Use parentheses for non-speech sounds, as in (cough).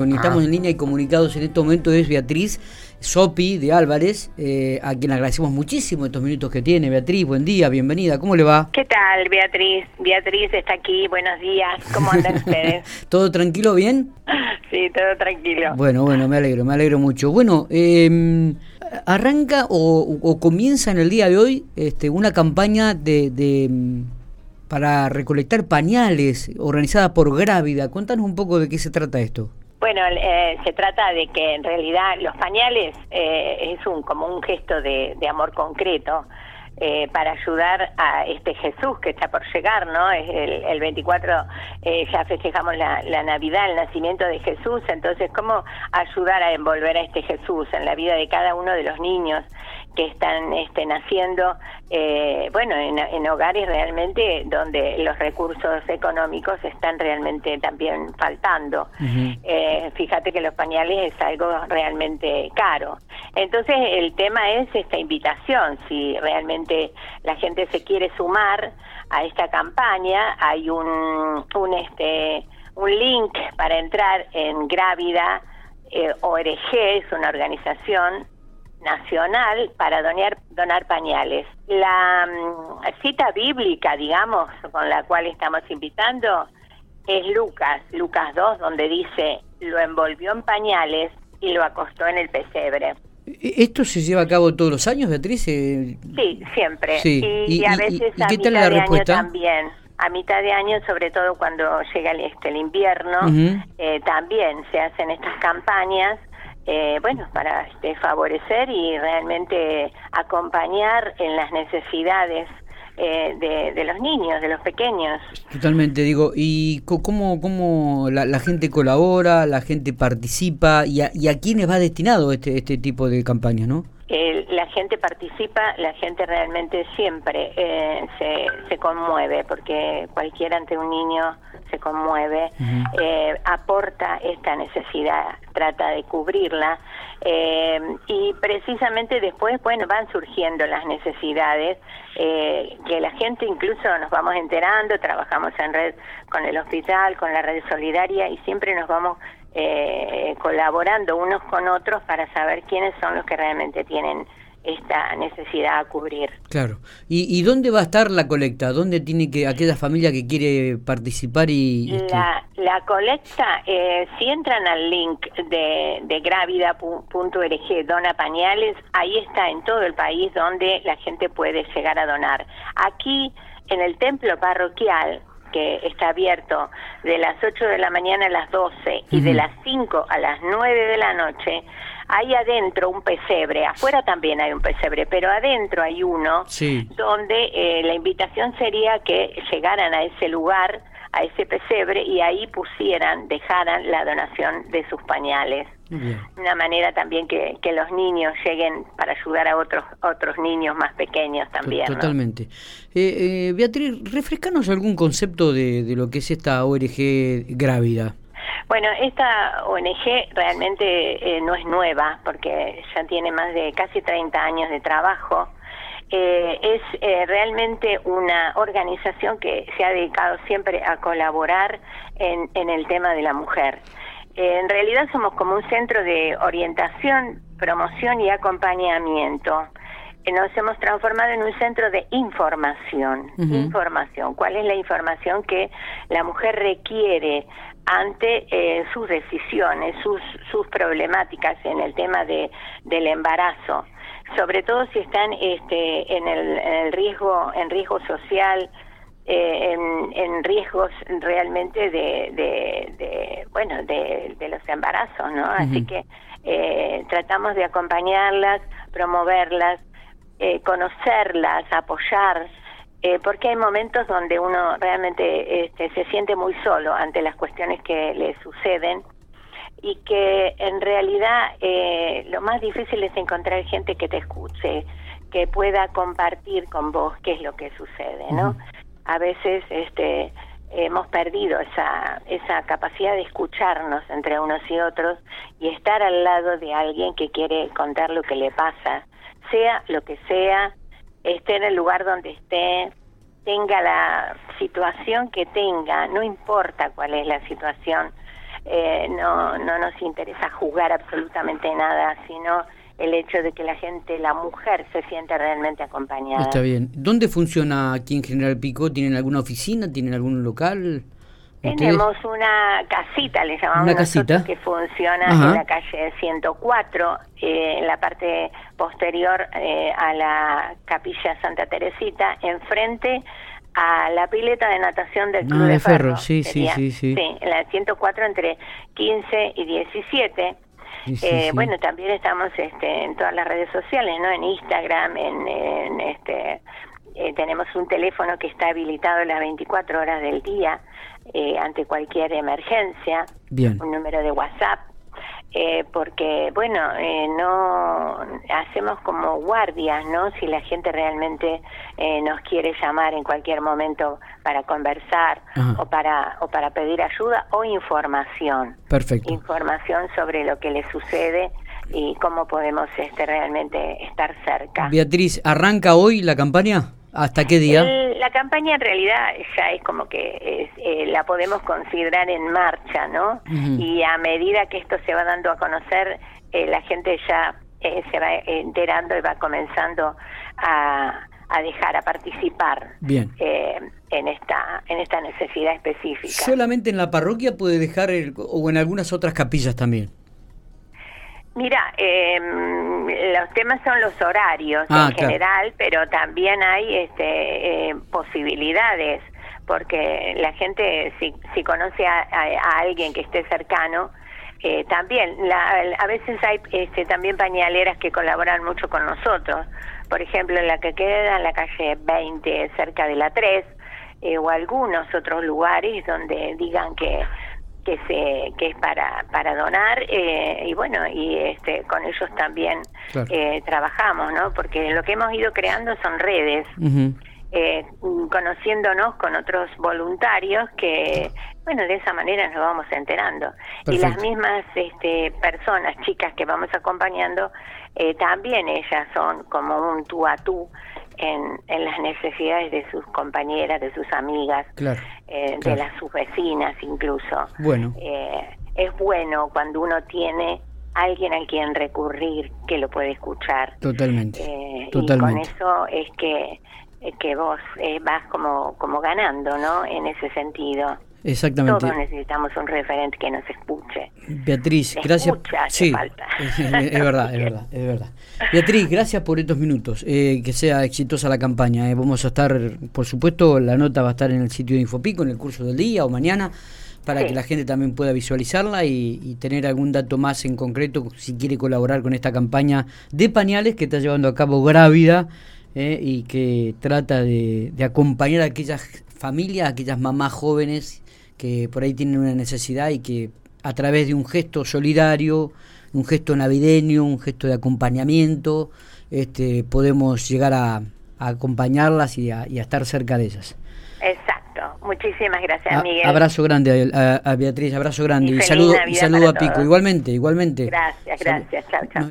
con estamos en línea y comunicados en este momento es Beatriz Sopi de Álvarez, eh, a quien agradecemos muchísimo estos minutos que tiene. Beatriz, buen día, bienvenida, ¿cómo le va? ¿Qué tal, Beatriz? Beatriz está aquí, buenos días, ¿cómo andan (laughs) ustedes? ¿Todo tranquilo, bien? Sí, todo tranquilo. Bueno, bueno, me alegro, me alegro mucho. Bueno, eh, arranca o, comienza en el día de hoy este, una campaña de, de para recolectar pañales organizada por Grávida. Cuéntanos un poco de qué se trata esto. Bueno, eh, se trata de que en realidad los pañales eh, es un como un gesto de, amor concreto eh, para ayudar a este Jesús que está por llegar, ¿no? Es el, 24 ya festejamos la, la, Navidad, el nacimiento de Jesús, entonces cómo ayudar a envolver a este Jesús en la vida de cada uno de los niños que están este, naciendo, eh, bueno, en, hogares realmente donde los recursos económicos están realmente también faltando. Eh, fíjate que los pañales es algo realmente caro. Entonces el tema es esta invitación, si realmente la gente se quiere sumar a esta campaña, hay un, un este un link para entrar en Grávida eh, ORG, es una organización nacional para donar, donar pañales. La mm, cita bíblica, digamos, con la cual estamos invitando, es Lucas, Lucas 2, donde dice, lo envolvió en pañales y lo acostó en el pesebre. ¿E-, ¿Esto se lleva a cabo todos los años, Beatriz? Eh, sí, siempre. Y, a veces a mitad de año también. A mitad de año, sobre todo cuando llega el, este, el invierno, eh, también se hacen estas campañas eh, bueno, para este, favorecer y realmente acompañar en las necesidades eh, de, los niños, de los pequeños. Totalmente, digo, ¿y cómo, cómo la, gente colabora, la gente participa y a, y a quiénes va destinado este, este tipo de campaña, no? Gente participa, la gente realmente siempre eh, se, se conmueve, porque cualquiera ante un niño se conmueve, eh, aporta esta necesidad, trata de cubrirla eh, y precisamente después, bueno, van surgiendo las necesidades eh, que la gente incluso nos vamos enterando, trabajamos en red con el hospital, con la red solidaria y siempre nos vamos colaborando unos con otros para saber quiénes son los que realmente tienen esta necesidad a cubrir. Claro. ¿Y, dónde va a estar la colecta? ¿Dónde tiene que aquella familia que quiere participar y la, la colecta eh, si entran al link de, de gravida.org dona pañales ahí está en todo el país donde la gente puede llegar a donar. Aquí en el templo parroquial que está abierto de las 8 de la mañana a las 12 y de las 5 a las 9 de la noche, hay adentro un pesebre, afuera también hay un pesebre, pero adentro hay uno donde eh, la invitación sería que llegaran a ese lugar, a ese pesebre y ahí pusieran, dejaran la donación de sus pañales. Una manera también que, que, los niños lleguen para ayudar a otros otros niños más pequeños también. Totalmente. Eh, eh, Beatriz, refrescanos algún concepto de, de lo que es esta ORG grávida. Bueno, esta ONG realmente eh, no es nueva porque ya tiene más de casi 30 años de trabajo. Eh, es eh, realmente una organización que se ha dedicado siempre a colaborar en, en el tema de la mujer. en realidad somos como un centro de orientación, promoción y acompañamiento nos hemos transformado en un centro de información. Información. ¿Cuál es la información que la mujer requiere ante eh, sus decisiones, sus, sus problemáticas en el tema de, del embarazo? Sobre todo si están este, en, el, en el riesgo, en riesgo social, eh, en, en, riesgos realmente de, de, bueno de, de, los embarazos no así que eh, tratamos de acompañarlas promoverlas eh, conocerlas, apoyar, eh, porque hay momentos donde uno realmente este, se siente muy solo ante las cuestiones que le suceden y que en realidad eh, lo más difícil es encontrar gente que te escuche, que pueda compartir con vos qué es lo que sucede, ¿no? A veces este hemos perdido esa esa capacidad de escucharnos entre unos y otros y estar al lado de alguien que quiere contar lo que le pasa sea lo que sea, esté en el lugar donde esté, tenga la situación que tenga, no importa cuál es la situación, eh, no, no nos interesa juzgar absolutamente nada, sino el hecho de que la gente, la mujer, se siente realmente acompañada. Está bien. ¿Dónde funciona aquí en General Pico? ¿Tienen alguna oficina? ¿Tienen algún local? Tenemos una casita, le llamamos ¿Una casita? que funciona en la calle 104, eh, en la parte posterior eh, a la capilla Santa Teresita, enfrente a la pileta de natación del Club ah, de, Ferro. Sí, sí, sí, sí. Sí, en la 104 entre 15 y 17. Eh, Bueno, también estamos este, en todas las redes sociales, ¿no? En Instagram, en, en este, eh, tenemos un teléfono que está habilitado las 24 horas del día eh, ante cualquier emergencia, un número de WhatsApp, eh, porque, bueno, eh, no hacemos como guardias, ¿no? Si la gente realmente nos quiere llamar en cualquier momento para conversar o para, o para pedir ayuda o información. Perfecto. Información sobre lo que le sucede y cómo podemos este, realmente estar cerca. Beatriz, ¿arranca hoy la campaña? ¿Hasta qué día? la campaña en realidad ya es como que eh, la podemos considerar en marcha, ¿no? Y a medida que esto se va dando a conocer, eh, la gente ya eh, se va enterando y va comenzando a, a dejar a participar Bien. en esta en esta necesidad específica. ¿Solamente en la parroquia puede dejar o en algunas otras capillas también? Mira, eh, los temas son los horarios ah, en general, pero también hay este, eh, posibilidades, porque la gente, si, si conoce a, alguien que esté cercano, eh, también, a veces hay este, también pañaleras que colaboran mucho con nosotros. Por ejemplo, la que queda en la calle 20, cerca de la 3, eh, o algunos otros lugares donde digan que que se que es para para donar eh, y bueno y este con ellos también eh, trabajamos no porque lo que hemos ido creando son redes eh, conociéndonos con otros voluntarios que bueno de esa manera nos vamos enterando. Y las mismas este personas chicas que vamos acompañando también ellas son como un tú a tú en, en las necesidades de sus compañeras, de sus amigas, eh, de las sus vecinas incluso. Bueno. Eh, es bueno cuando uno tiene alguien a quien recurrir que lo puede escuchar. Totalmente. Eh, totalmente. Y con eso es que, que vos vas como, como ganando, ¿no? En ese sentido. Exactamente. Todos necesitamos un referente que nos escuche. Beatriz, gracias. sí, (laughs) Es, verdad, es verdad, es verdad. Beatriz, gracias por estos minutos. Eh, que sea exitosa la campaña. Eh. Vamos a estar, por supuesto, la nota va a estar en el sitio de Infopico, en el curso del día o mañana, para que la gente también pueda visualizarla y, tener algún dato más en concreto si quiere colaborar con esta campaña de pañales que está llevando a cabo Grávida. Eh, y que trata de, de acompañar a aquellas familias, a aquellas mamás jóvenes que por ahí tienen una necesidad y que a través de un gesto solidario, un gesto navideño, un gesto de acompañamiento, este, podemos llegar a, acompañarlas y a, estar cerca de ellas. Exacto. Muchísimas gracias, Miguel. Abrazo grande a, Beatriz, abrazo grande y, saludo, y saludo a Pico. Igualmente, igualmente. Gracias, gracias. Chao, chao.